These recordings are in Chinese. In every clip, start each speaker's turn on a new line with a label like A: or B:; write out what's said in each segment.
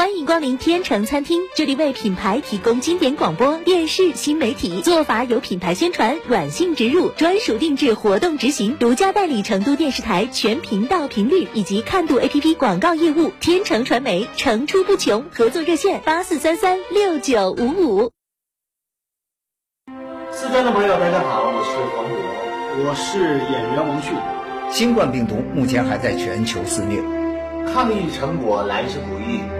A: 欢迎光临天成餐厅，这里为品牌提供经典广播电视新媒体做法，有品牌宣传、软性植入、专属定制活动执行，独家代理成都电视台全频道频率以及看度 APP 广告业务。天成传媒层出不穷，合作热线八四三三六九五五。
B: 四川的朋友，大家好，我是黄渤，我是演员王迅。
C: 新冠病毒目前还在全球肆虐，
B: 抗疫成果来之不易。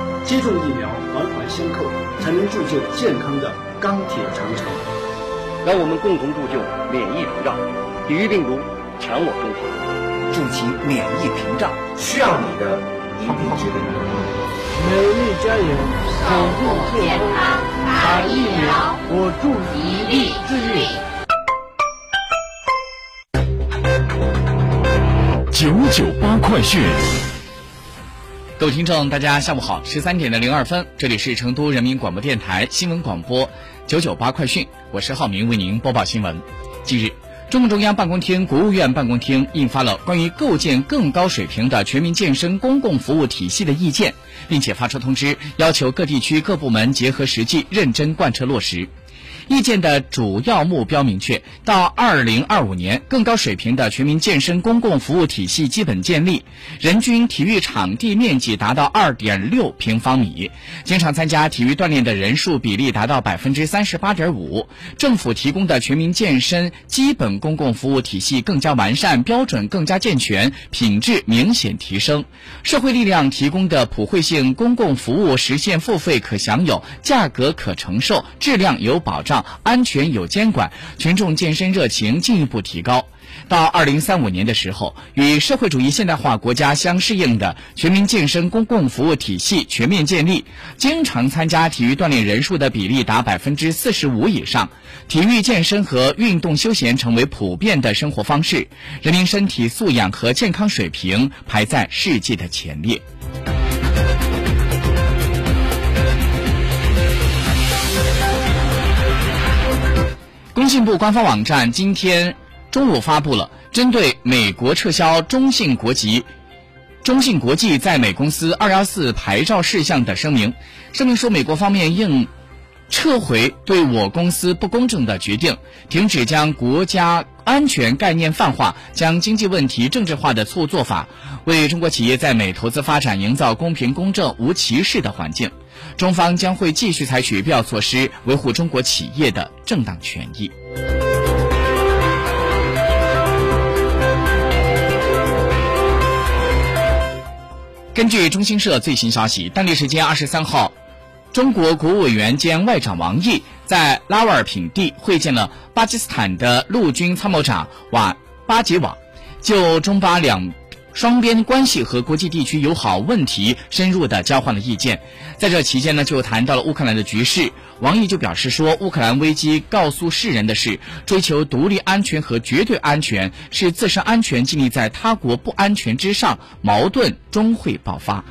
B: 接种疫苗环环相扣，才能铸就健康的钢铁长城。
D: 让我们共同铸就免疫屏障，抵御病毒，强我中华。
C: 筑起免疫屏障，
B: 需要你的一臂之力。
E: 美丽家园，守护健康，打疫苗，我助一臂之力。
F: 九九八快讯，
G: 各位听众，大家下午好，十三点的零二分，这里是成都人民广播电台新闻广播九九八快讯，我是浩明，为您播报新闻。近日，中共中央办公厅、国务院办公厅印发了关于构建更高水平的全民健身公共服务体系的意见，并且发出通知，要求各地区各部门结合实际，认真贯彻落实。意见的主要目标明确，到二零二五年，更高水平的全民健身公共服务体系基本建立，人均体育场地面积达到二点六平方米，经常参加体育锻炼的人数比例达到百分之三十八点五，政府提供的全民健身基本公共服务体系更加完善，标准更加健全，品质明显提升，社会力量提供的普惠性公共服务实现付费可享有，价格可承受，质量有保障。安全有监管，群众健身热情进一步提高。到二零三五年的时候，与社会主义现代化国家相适应的全民健身公共服务体系全面建立，经常参加体育锻炼人数的比例达百分之四十五以上，体育健身和运动休闲成为普遍的生活方式，人民身体素养和健康水平排在世界的前列。信部官方网站今天中午发布了针对美国撤销中信国际、中信国际在美公司二幺四牌照事项的声明。声明说，美国方面应撤回对我公司不公正的决定，停止将国家安全概念泛化、将经济问题政治化的错误做法，为中国企业在美投资发展营造公平、公正、无歧视的环境。中方将会继续采取必要措施，维护中国企业的正当权益。根据中新社最新消息，当地时间二十三号，中国国务委员兼外长王毅在拉瓦尔品地会见了巴基斯坦的陆军参谋长瓦巴吉瓦，就中巴两。双边关系和国际地区友好问题深入的交换了意见。在这期间呢就谈到了乌克兰的局势。王毅就表示说乌克兰危机告诉世人的是追求独立安全和绝对安全是自身安全建立在他国不安全之上矛盾终会爆发。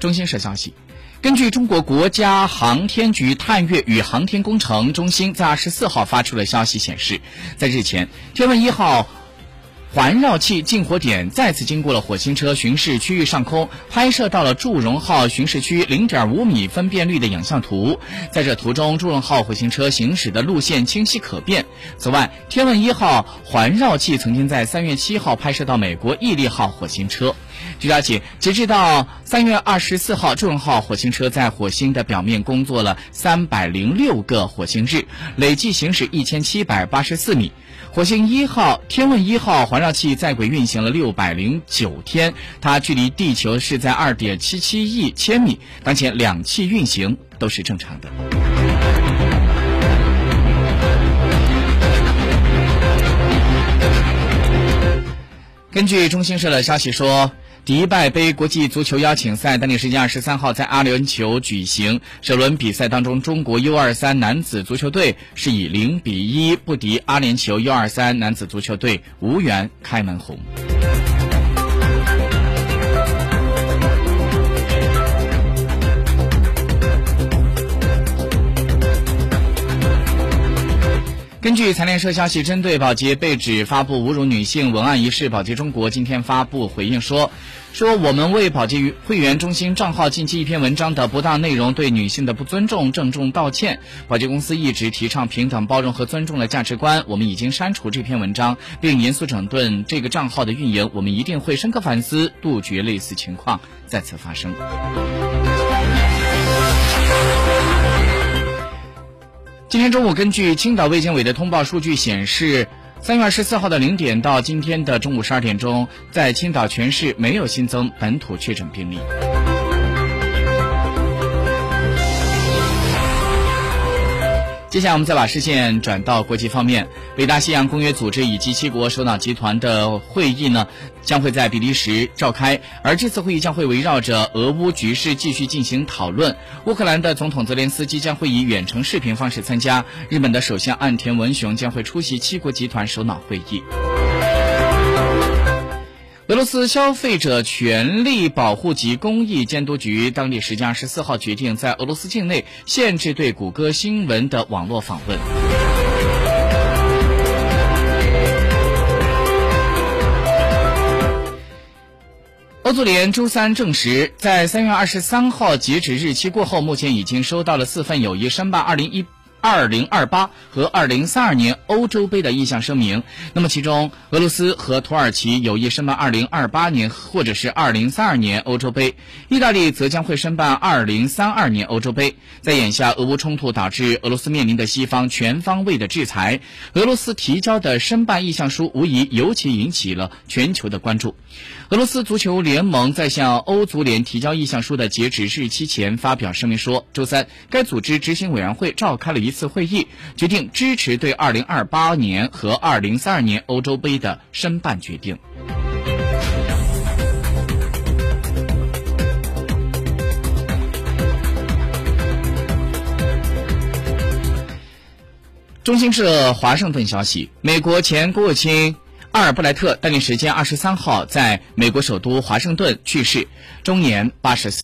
G: 中新社消息根据中国国家航天局探月与航天工程中心在二十四号发出的消息显示，在日前，天问一号环绕器近火点再次经过了火星车巡视区域上空，拍摄到了祝融号巡视区零点五米分辨率的影像图。在这图中，祝融号火星车行驶的路线清晰可辨。此外，天问一号环绕器曾经在三月七号拍摄到美国毅力号火星车。据了解，截至到三月二十四号，祝融号火星车在火星的表面工作了三百零六个火星日，累计行驶一千七百八十四米。火星一号、天问一号环绕器在轨运行了六百零九天，它距离地球是在二点七七亿千米。当前两器运行都是正常的。根据中新社的消息说。迪拜杯国际足球邀请赛当地时间二十三号在阿联酋举行，首轮比赛当中，中国 U 二三男子足球队是以零比一不敌阿联酋 U 二三男子足球队，无缘开门红。据财联社消息，针对保洁被指发布侮辱女性文案一事，保洁中国今天发布回应说：“说我们为保洁会员中心账号近期一篇文章的不当内容对女性的不尊重郑重道歉。保洁公司一直提倡平等、包容和尊重的价值观，我们已经删除这篇文章，并严肃整顿这个账号的运营。我们一定会深刻反思，杜绝类似情况再次发生。”今天中午，根据青岛卫健委的通报数据显示，三月二十四号的零点到今天的中午十二点钟，在青岛全市没有新增本土确诊病例。接下来，我们再把视线转到国际方面。北大西洋公约组织以及七国首脑集团的会议呢，将会在比利时召开。而这次会议将会围绕着俄乌局势继续进行讨论。乌克兰的总统泽连斯基将会以远程视频方式参加。日本的首相岸田文雄将会出席七国集团首脑会议。俄罗斯消费者权利保护及公益监督局当地时间二十四号决定，在俄罗斯境内限制对谷歌新闻的网络访问。欧足联周三证实，在三月二十三号截止日期过后，目前已经收到了四份友谊申办二零一。二零二八和二零三二年欧洲杯的意向声明，那么其中俄罗斯和土耳其有意申办二零二八年或者是二零三二年欧洲杯，意大利则将会申办二零三二年欧洲杯。在眼下俄乌冲突导致俄罗斯面临的西方全方位的制裁，俄罗斯提交的申办意向书无疑尤其引起了全球的关注。俄罗斯足球联盟在向欧足联提交意向书的截止日期前发表声明说，周三该组织执行委员会召开了一次会议，决定支持对2028年和2032年欧洲杯的申办决定。中新社华盛顿消息，美国前国务卿。阿尔布莱特当地时间二十三号在美国首都华盛顿去世，终年八十四。